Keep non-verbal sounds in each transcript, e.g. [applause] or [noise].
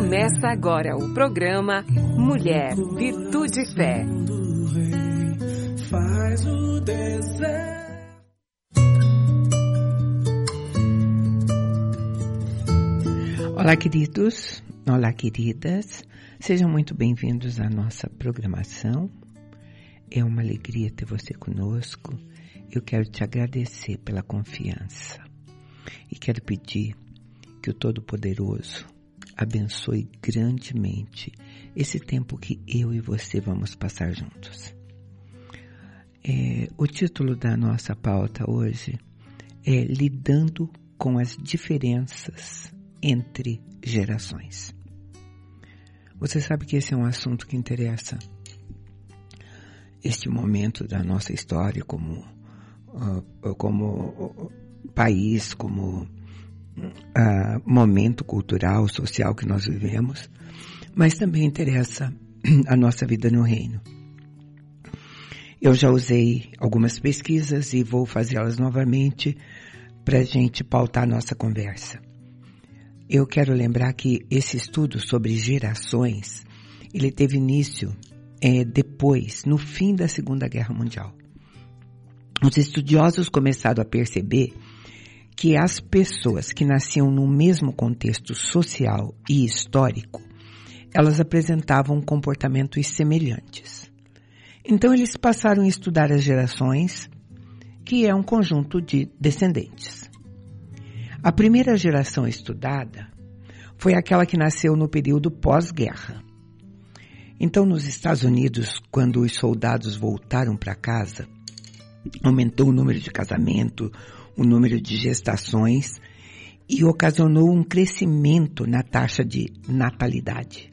Começa agora o programa Mulher, Virtude e Fé. Faz o Olá, queridos. Olá, queridas. Sejam muito bem-vindos à nossa programação. É uma alegria ter você conosco. Eu quero te agradecer pela confiança e quero pedir que o Todo-Poderoso abençoe grandemente esse tempo que eu e você vamos passar juntos. É, o título da nossa pauta hoje é Lidando com as diferenças entre gerações. Você sabe que esse é um assunto que interessa este momento da nossa história como, uh, como país, como uh, momento cultural, social que nós vivemos, mas também interessa a nossa vida no reino. Eu já usei algumas pesquisas e vou fazê-las novamente para a gente pautar nossa conversa. Eu quero lembrar que esse estudo sobre gerações, ele teve início é, depois, no fim da Segunda Guerra Mundial. Os estudiosos começaram a perceber que as pessoas que nasciam no mesmo contexto social e histórico, elas apresentavam comportamentos semelhantes. Então eles passaram a estudar as gerações, que é um conjunto de descendentes. A primeira geração estudada foi aquela que nasceu no período pós-guerra. Então, nos Estados Unidos, quando os soldados voltaram para casa, aumentou o número de casamento, o número de gestações e ocasionou um crescimento na taxa de natalidade.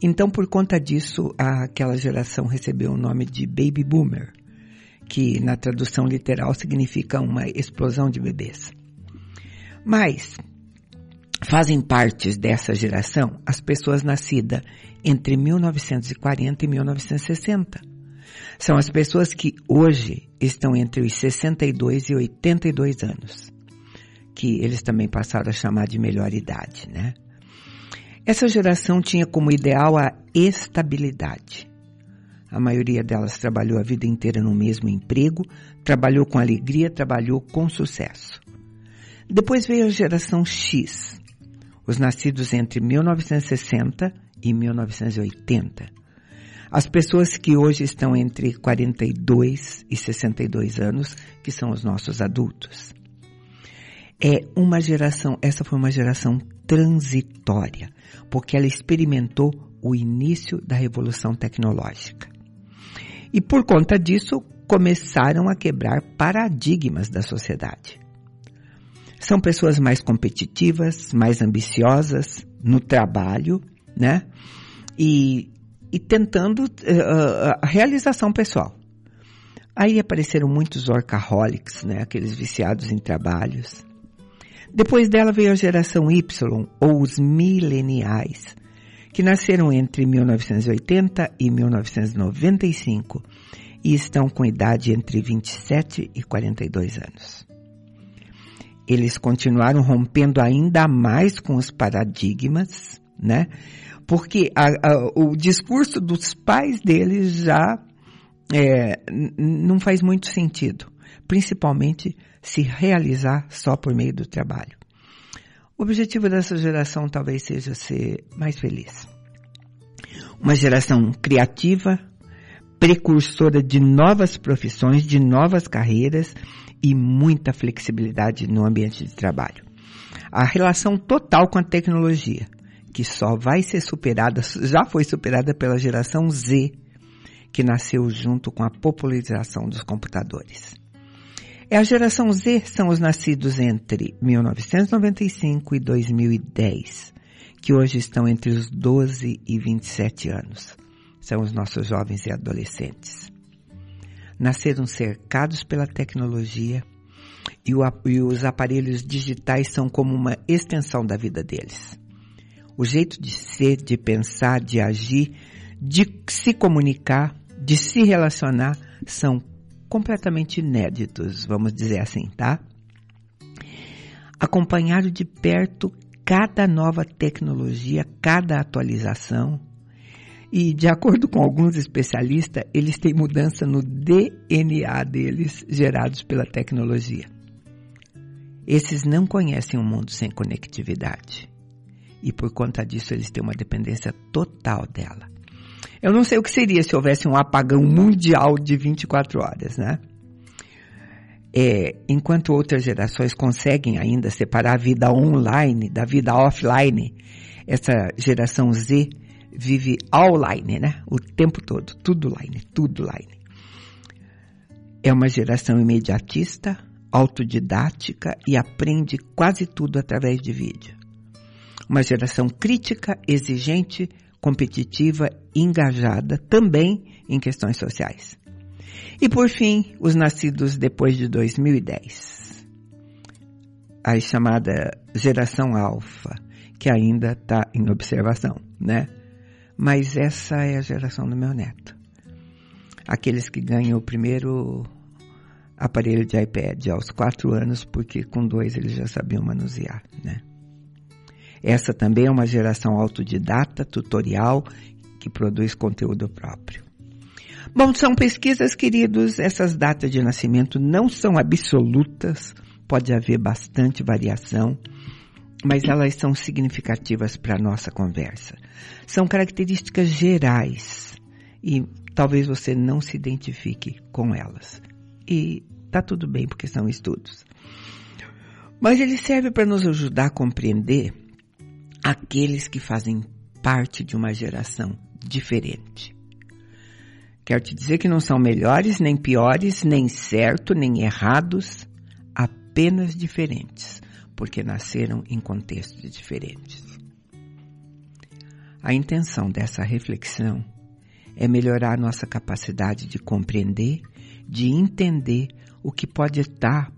Então, por conta disso, aquela geração recebeu o nome de Baby Boomer, que na tradução literal significa uma explosão de bebês. Mas fazem parte dessa geração as pessoas nascidas entre 1940 e 1960 são as pessoas que hoje estão entre os 62 e 82 anos, que eles também passaram a chamar de melhor idade, né? Essa geração tinha como ideal a estabilidade. A maioria delas trabalhou a vida inteira no mesmo emprego, trabalhou com alegria, trabalhou com sucesso. Depois veio a geração X, os nascidos entre 1960 e 1980 as pessoas que hoje estão entre 42 e 62 anos, que são os nossos adultos. É uma geração, essa foi uma geração transitória, porque ela experimentou o início da revolução tecnológica. E por conta disso, começaram a quebrar paradigmas da sociedade. São pessoas mais competitivas, mais ambiciosas no trabalho, né? E e tentando uh, a realização pessoal. Aí apareceram muitos workaholics, né, aqueles viciados em trabalhos. Depois dela veio a geração Y, ou os mileniais, que nasceram entre 1980 e 1995 e estão com idade entre 27 e 42 anos. Eles continuaram rompendo ainda mais com os paradigmas, né? Porque a, a, o discurso dos pais deles já é, não faz muito sentido, principalmente se realizar só por meio do trabalho. O objetivo dessa geração talvez seja ser mais feliz. Uma geração criativa, precursora de novas profissões, de novas carreiras e muita flexibilidade no ambiente de trabalho. A relação total com a tecnologia que só vai ser superada, já foi superada pela geração Z, que nasceu junto com a popularização dos computadores. É a geração Z são os nascidos entre 1995 e 2010, que hoje estão entre os 12 e 27 anos. São os nossos jovens e adolescentes. Nasceram cercados pela tecnologia e, o, e os aparelhos digitais são como uma extensão da vida deles o jeito de ser, de pensar, de agir, de se comunicar, de se relacionar são completamente inéditos, vamos dizer assim, tá? Acompanhado de perto cada nova tecnologia, cada atualização. E, de acordo com alguns especialistas, eles têm mudança no DNA deles gerados pela tecnologia. Esses não conhecem um mundo sem conectividade. E por conta disso, eles têm uma dependência total dela. Eu não sei o que seria se houvesse um apagão mundial de 24 horas, né? É, enquanto outras gerações conseguem ainda separar a vida online da vida offline, essa geração Z vive online, né? O tempo todo, tudo online, tudo online. É uma geração imediatista, autodidática e aprende quase tudo através de vídeo. Uma geração crítica, exigente, competitiva e engajada também em questões sociais. E por fim, os nascidos depois de 2010. A chamada geração alfa, que ainda está em observação, né? Mas essa é a geração do meu neto. Aqueles que ganham o primeiro aparelho de iPad aos quatro anos, porque com dois eles já sabiam manusear, né? Essa também é uma geração autodidata, tutorial, que produz conteúdo próprio. Bom, são pesquisas, queridos, essas datas de nascimento não são absolutas, pode haver bastante variação, mas elas são significativas para a nossa conversa. São características gerais e talvez você não se identifique com elas. E tá tudo bem porque são estudos. Mas ele serve para nos ajudar a compreender aqueles que fazem parte de uma geração diferente. Quero te dizer que não são melhores, nem piores, nem certo, nem errados, apenas diferentes, porque nasceram em contextos diferentes. A intenção dessa reflexão é melhorar nossa capacidade de compreender, de entender o que pode estar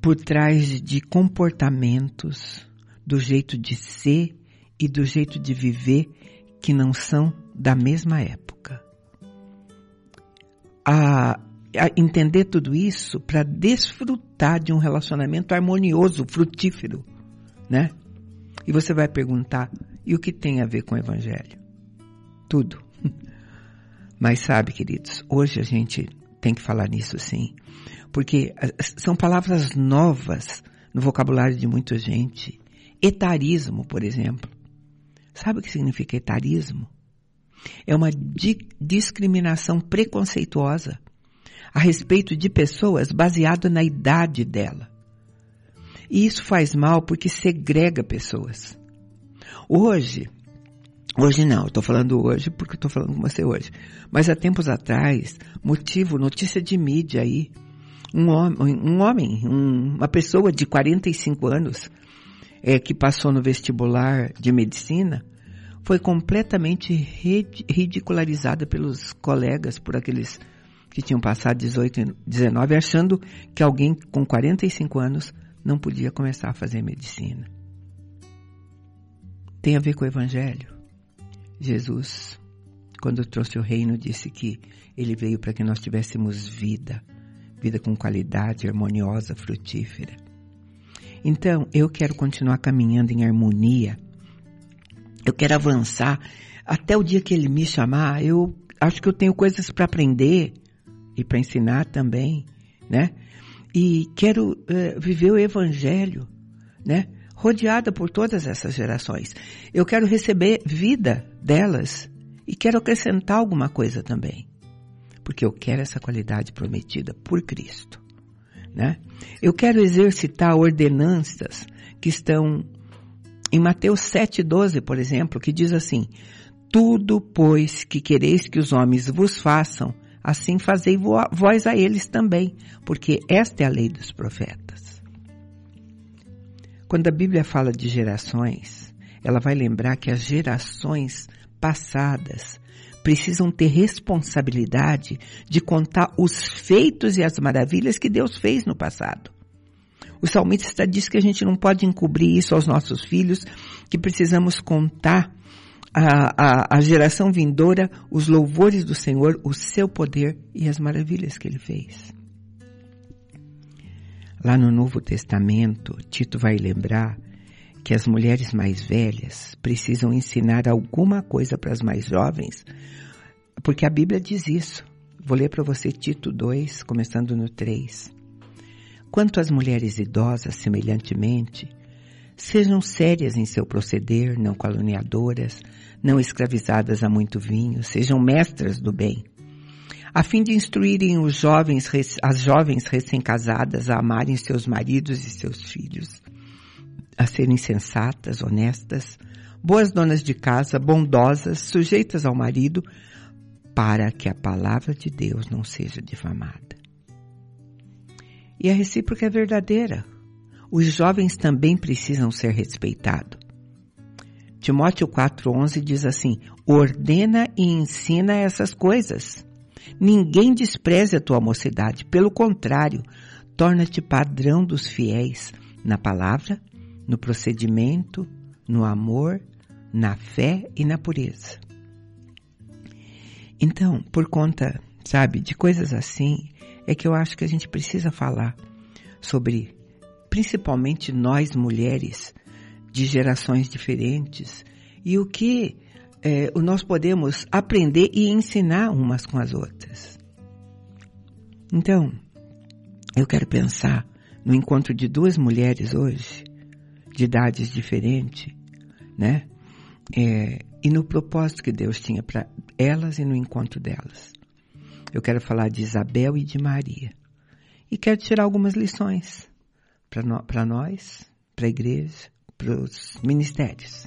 por trás de comportamentos, do jeito de ser e do jeito de viver que não são da mesma época a, a entender tudo isso para desfrutar de um relacionamento harmonioso, frutífero, né? E você vai perguntar, e o que tem a ver com o evangelho? Tudo. [laughs] Mas sabe, queridos, hoje a gente tem que falar nisso sim, porque são palavras novas no vocabulário de muita gente. Etarismo, por exemplo. Sabe o que significa etarismo? É uma di discriminação preconceituosa a respeito de pessoas baseado na idade dela. E isso faz mal porque segrega pessoas. Hoje, hoje não, estou falando hoje porque estou falando com você hoje. Mas há tempos atrás, motivo, notícia de mídia aí, um homem, um homem um, uma pessoa de 45 anos, é, que passou no vestibular de medicina, foi completamente ridicularizada pelos colegas, por aqueles que tinham passado 18 e 19, achando que alguém com 45 anos não podia começar a fazer medicina. Tem a ver com o Evangelho. Jesus, quando trouxe o reino, disse que ele veio para que nós tivéssemos vida, vida com qualidade, harmoniosa, frutífera. Então, eu quero continuar caminhando em harmonia eu quero avançar até o dia que ele me chamar. Eu acho que eu tenho coisas para aprender e para ensinar também, né? E quero uh, viver o evangelho, né? Rodeada por todas essas gerações. Eu quero receber vida delas e quero acrescentar alguma coisa também. Porque eu quero essa qualidade prometida por Cristo, né? Eu quero exercitar ordenanças que estão em Mateus 7,12, por exemplo, que diz assim, Tudo, pois, que quereis que os homens vos façam, assim fazei vós a eles também, porque esta é a lei dos profetas. Quando a Bíblia fala de gerações, ela vai lembrar que as gerações passadas precisam ter responsabilidade de contar os feitos e as maravilhas que Deus fez no passado. O salmista diz que a gente não pode encobrir isso aos nossos filhos, que precisamos contar à, geração vindoura os louvores do Senhor, o seu poder e as maravilhas que ele fez. Lá no Novo Testamento, Tito vai lembrar que as mulheres mais velhas precisam ensinar alguma coisa para as mais jovens, porque a Bíblia diz isso. Vou ler para você Tito 2, começando no 3. Quanto às mulheres idosas, semelhantemente, sejam sérias em seu proceder, não caluniadoras, não escravizadas a muito vinho, sejam mestras do bem, a fim de instruírem os jovens, as jovens recém-casadas a amarem seus maridos e seus filhos, a serem sensatas, honestas, boas donas de casa, bondosas, sujeitas ao marido, para que a palavra de Deus não seja difamada. E a recíproca é verdadeira. Os jovens também precisam ser respeitados. Timóteo 4,11 diz assim: ordena e ensina essas coisas. Ninguém despreze a tua mocidade, pelo contrário, torna-te padrão dos fiéis na palavra, no procedimento, no amor, na fé e na pureza. Então, por conta, sabe, de coisas assim, é que eu acho que a gente precisa falar sobre, principalmente nós mulheres de gerações diferentes, e o que é, nós podemos aprender e ensinar umas com as outras. Então, eu quero pensar no encontro de duas mulheres hoje, de idades diferentes, né? É, e no propósito que Deus tinha para elas e no encontro delas. Eu quero falar de Isabel e de Maria. E quero tirar algumas lições para no, nós, para a igreja, para os ministérios.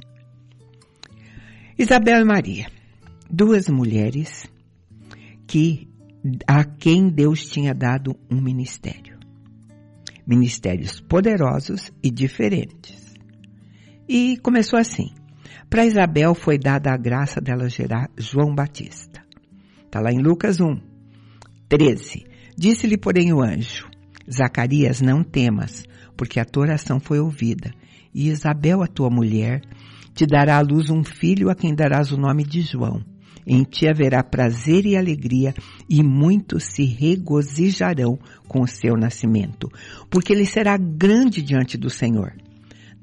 Isabel e Maria, duas mulheres que a quem Deus tinha dado um ministério. Ministérios poderosos e diferentes. E começou assim. Para Isabel foi dada a graça dela gerar João Batista. Está lá em Lucas 1, 13. Disse-lhe, porém, o anjo: Zacarias, não temas, porque a tua oração foi ouvida. E Isabel, a tua mulher, te dará à luz um filho a quem darás o nome de João. Em ti haverá prazer e alegria, e muitos se regozijarão com o seu nascimento, porque ele será grande diante do Senhor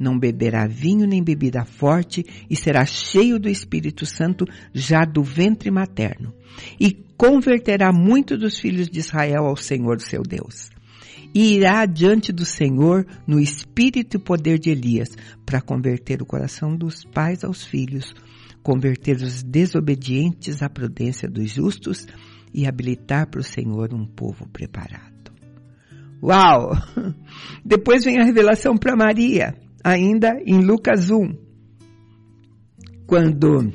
não beberá vinho nem bebida forte e será cheio do Espírito Santo já do ventre materno. E converterá muitos dos filhos de Israel ao Senhor seu Deus. E irá diante do Senhor no espírito e poder de Elias, para converter o coração dos pais aos filhos, converter os desobedientes à prudência dos justos e habilitar para o Senhor um povo preparado. Uau! [laughs] Depois vem a revelação para Maria ainda em Lucas 1, quando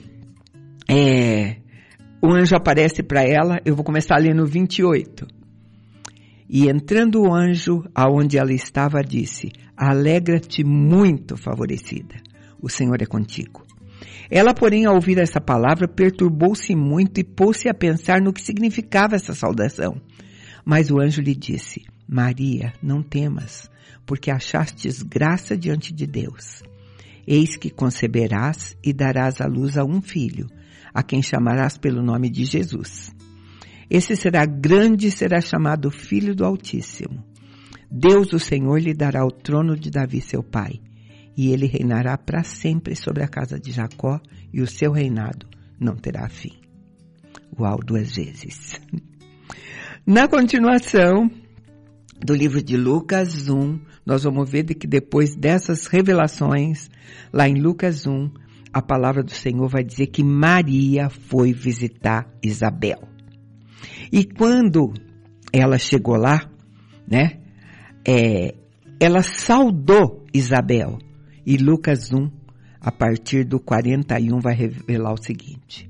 é, o anjo aparece para ela, eu vou começar a ler no 28. E entrando o anjo aonde ela estava, disse: Alegra-te muito, favorecida, o Senhor é contigo. Ela, porém, ao ouvir essa palavra, perturbou-se muito e pôs-se a pensar no que significava essa saudação. Mas o anjo lhe disse: Maria, não temas, porque achastes graça diante de Deus. Eis que conceberás e darás à luz a um filho, a quem chamarás pelo nome de Jesus. Esse será grande e será chamado Filho do Altíssimo. Deus, o Senhor, lhe dará o trono de Davi, seu pai, e ele reinará para sempre sobre a casa de Jacó, e o seu reinado não terá fim. Uau, duas vezes. [laughs] Na continuação, do livro de Lucas 1, nós vamos ver que depois dessas revelações, lá em Lucas 1, a palavra do Senhor vai dizer que Maria foi visitar Isabel. E quando ela chegou lá, né, é, ela saudou Isabel. E Lucas 1, a partir do 41, vai revelar o seguinte.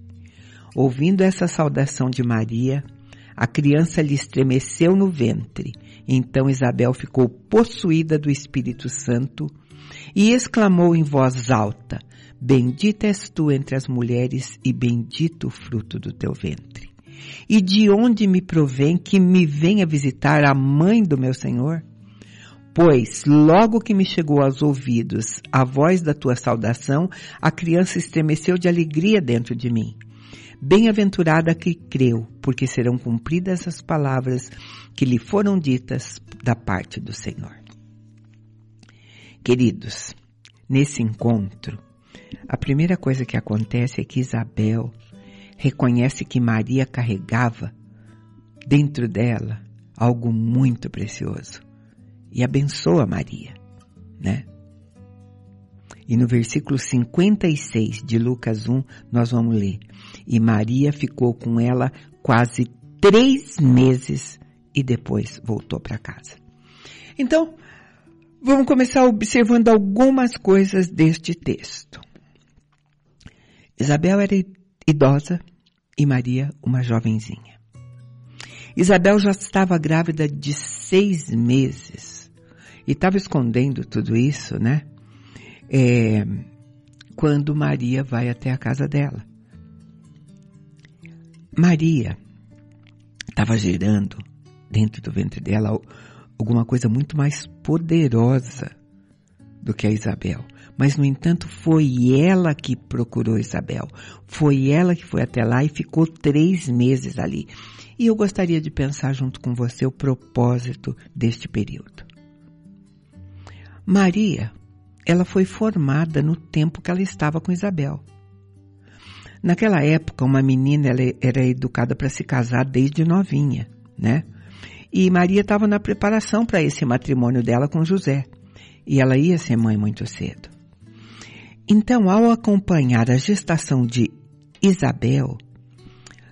Ouvindo essa saudação de Maria, a criança lhe estremeceu no ventre então Isabel ficou possuída do Espírito Santo e exclamou em voz alta, Bendita és tu entre as mulheres e bendito o fruto do teu ventre. E de onde me provém que me venha visitar a mãe do meu Senhor? Pois, logo que me chegou aos ouvidos a voz da tua saudação, a criança estremeceu de alegria dentro de mim. Bem-aventurada que creu, porque serão cumpridas as palavras que lhe foram ditas da parte do Senhor. Queridos, nesse encontro, a primeira coisa que acontece é que Isabel reconhece que Maria carregava dentro dela algo muito precioso e abençoa Maria, né? E no versículo 56 de Lucas 1, nós vamos ler. E Maria ficou com ela quase três meses e depois voltou para casa. Então, vamos começar observando algumas coisas deste texto. Isabel era idosa e Maria uma jovenzinha. Isabel já estava grávida de seis meses e estava escondendo tudo isso, né? É, quando Maria vai até a casa dela. Maria estava gerando dentro do ventre dela alguma coisa muito mais poderosa do que a Isabel. Mas, no entanto, foi ela que procurou Isabel. Foi ela que foi até lá e ficou três meses ali. E eu gostaria de pensar junto com você o propósito deste período. Maria, ela foi formada no tempo que ela estava com Isabel. Naquela época, uma menina era educada para se casar desde novinha, né? E Maria estava na preparação para esse matrimônio dela com José. E ela ia ser mãe muito cedo. Então, ao acompanhar a gestação de Isabel,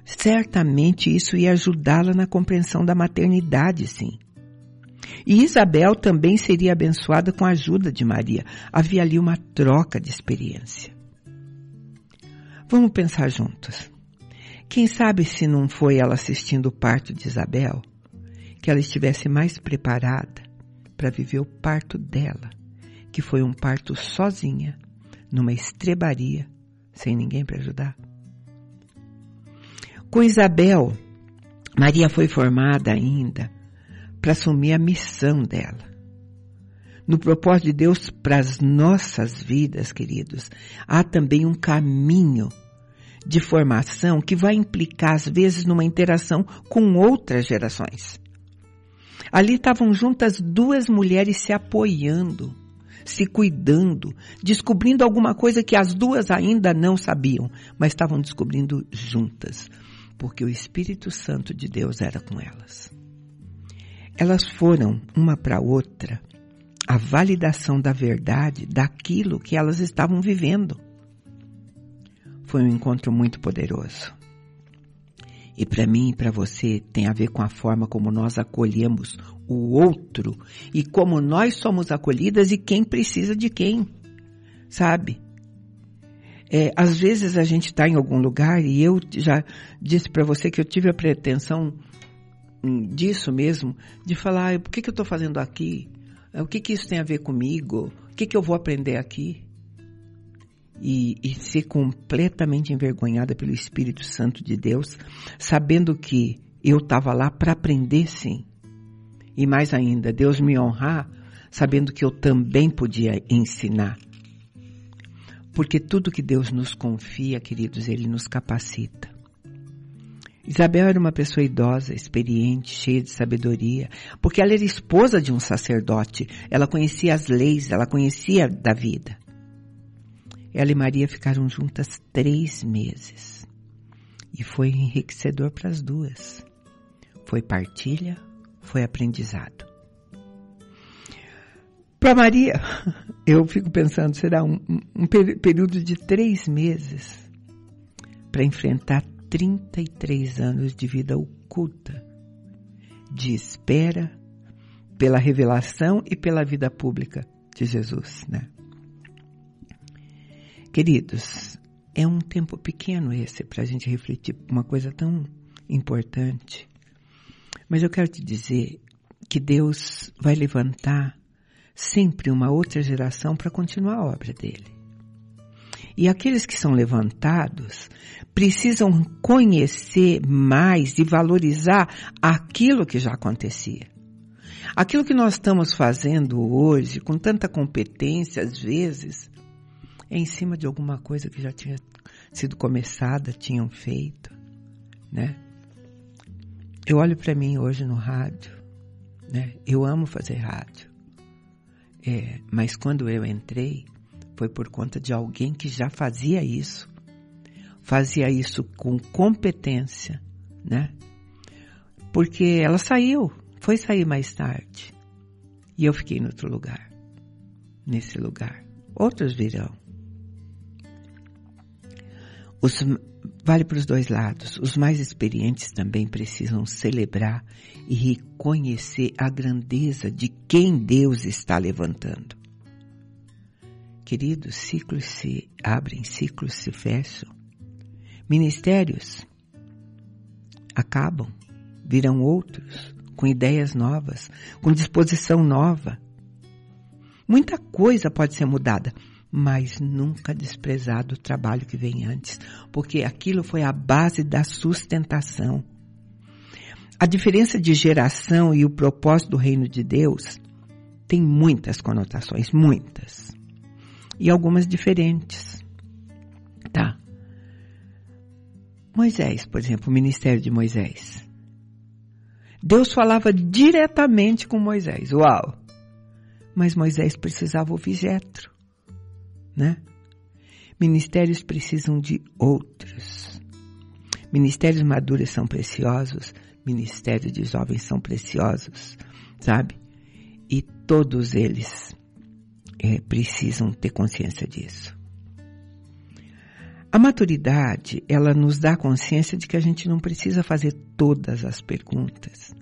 certamente isso ia ajudá-la na compreensão da maternidade, sim. E Isabel também seria abençoada com a ajuda de Maria. Havia ali uma troca de experiência. Vamos pensar juntos. Quem sabe se não foi ela assistindo o parto de Isabel, que ela estivesse mais preparada para viver o parto dela, que foi um parto sozinha, numa estrebaria, sem ninguém para ajudar. Com Isabel, Maria foi formada ainda para assumir a missão dela. No propósito de Deus para as nossas vidas, queridos, há também um caminho de formação que vai implicar, às vezes, numa interação com outras gerações. Ali estavam juntas duas mulheres se apoiando, se cuidando, descobrindo alguma coisa que as duas ainda não sabiam, mas estavam descobrindo juntas, porque o Espírito Santo de Deus era com elas. Elas foram uma para outra a validação da verdade daquilo que elas estavam vivendo. Foi um encontro muito poderoso. E para mim e para você tem a ver com a forma como nós acolhemos o outro e como nós somos acolhidas e quem precisa de quem, sabe? É, às vezes a gente está em algum lugar e eu já disse para você que eu tive a pretensão disso mesmo, de falar, por que, que eu estou fazendo aqui? O que, que isso tem a ver comigo? O que, que eu vou aprender aqui? e, e ser completamente envergonhada pelo Espírito Santo de Deus, sabendo que eu estava lá para aprender sim. E mais ainda, Deus me honrar, sabendo que eu também podia ensinar. Porque tudo que Deus nos confia, queridos, Ele nos capacita. Isabel era uma pessoa idosa, experiente, cheia de sabedoria, porque ela era esposa de um sacerdote, ela conhecia as leis, ela conhecia da vida. Ela e Maria ficaram juntas três meses. E foi enriquecedor para as duas. Foi partilha, foi aprendizado. Para Maria, [laughs] eu fico pensando, será um, um período de três meses para enfrentar 33 anos de vida oculta, de espera pela revelação e pela vida pública de Jesus, né? Queridos, é um tempo pequeno esse para a gente refletir uma coisa tão importante. Mas eu quero te dizer que Deus vai levantar sempre uma outra geração para continuar a obra dele. E aqueles que são levantados precisam conhecer mais e valorizar aquilo que já acontecia. Aquilo que nós estamos fazendo hoje, com tanta competência, às vezes, é em cima de alguma coisa que já tinha sido começada, tinham feito, né? Eu olho para mim hoje no rádio, né? Eu amo fazer rádio. É, mas quando eu entrei, foi por conta de alguém que já fazia isso. Fazia isso com competência, né? Porque ela saiu, foi sair mais tarde. E eu fiquei em outro lugar. Nesse lugar. Outros virão. Os, vale para os dois lados. Os mais experientes também precisam celebrar e reconhecer a grandeza de quem Deus está levantando. Queridos, ciclos se abrem, ciclos se fecham. Ministérios acabam, virão outros, com ideias novas, com disposição nova. Muita coisa pode ser mudada, mas nunca desprezado o trabalho que vem antes, porque aquilo foi a base da sustentação. A diferença de geração e o propósito do reino de Deus tem muitas conotações, muitas. E algumas diferentes. Tá? Moisés, por exemplo, o ministério de Moisés. Deus falava diretamente com Moisés. Uau! Mas Moisés precisava ouvir Jetro né? Ministérios precisam de outros. Ministérios maduros são preciosos, ministérios de jovens são preciosos, sabe? E todos eles é, precisam ter consciência disso. A maturidade, ela nos dá consciência de que a gente não precisa fazer todas as perguntas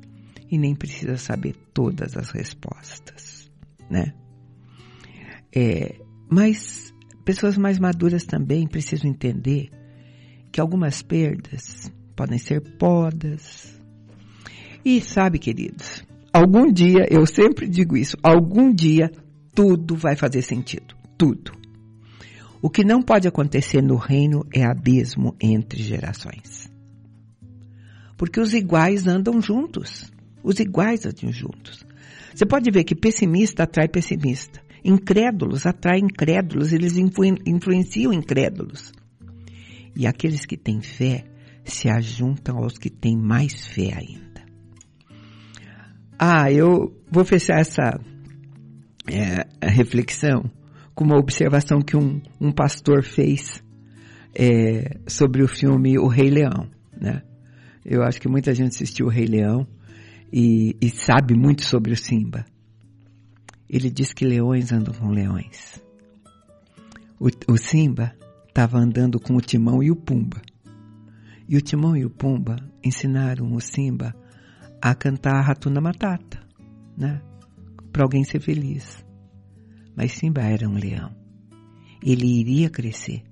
e nem precisa saber todas as respostas, né? É, mas pessoas mais maduras também precisam entender que algumas perdas podem ser podas. E sabe, queridos, algum dia, eu sempre digo isso, algum dia tudo vai fazer sentido. Tudo. O que não pode acontecer no reino é abismo entre gerações. Porque os iguais andam juntos. Os iguais andam juntos. Você pode ver que pessimista atrai pessimista. Incrédulos atraem incrédulos, eles influ influenciam incrédulos. E aqueles que têm fé se ajuntam aos que têm mais fé ainda. Ah, eu vou fechar essa é, reflexão com uma observação que um, um pastor fez é, sobre o filme O Rei Leão, né? Eu acho que muita gente assistiu O Rei Leão e, e sabe muito sobre o Simba. Ele diz que leões andam com leões. O, o Simba estava andando com o Timão e o Pumba. E o Timão e o Pumba ensinaram o Simba a cantar a Ratuna Matata, né? Para alguém ser feliz. Mas Simba era um leão. Ele iria crescer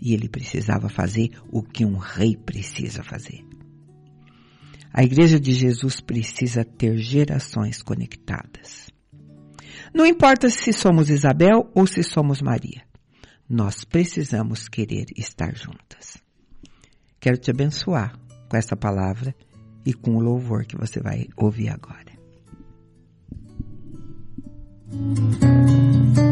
e ele precisava fazer o que um rei precisa fazer. A Igreja de Jesus precisa ter gerações conectadas. Não importa se somos Isabel ou se somos Maria. Nós precisamos querer estar juntas. Quero te abençoar com essa palavra e com o louvor que você vai ouvir agora. Você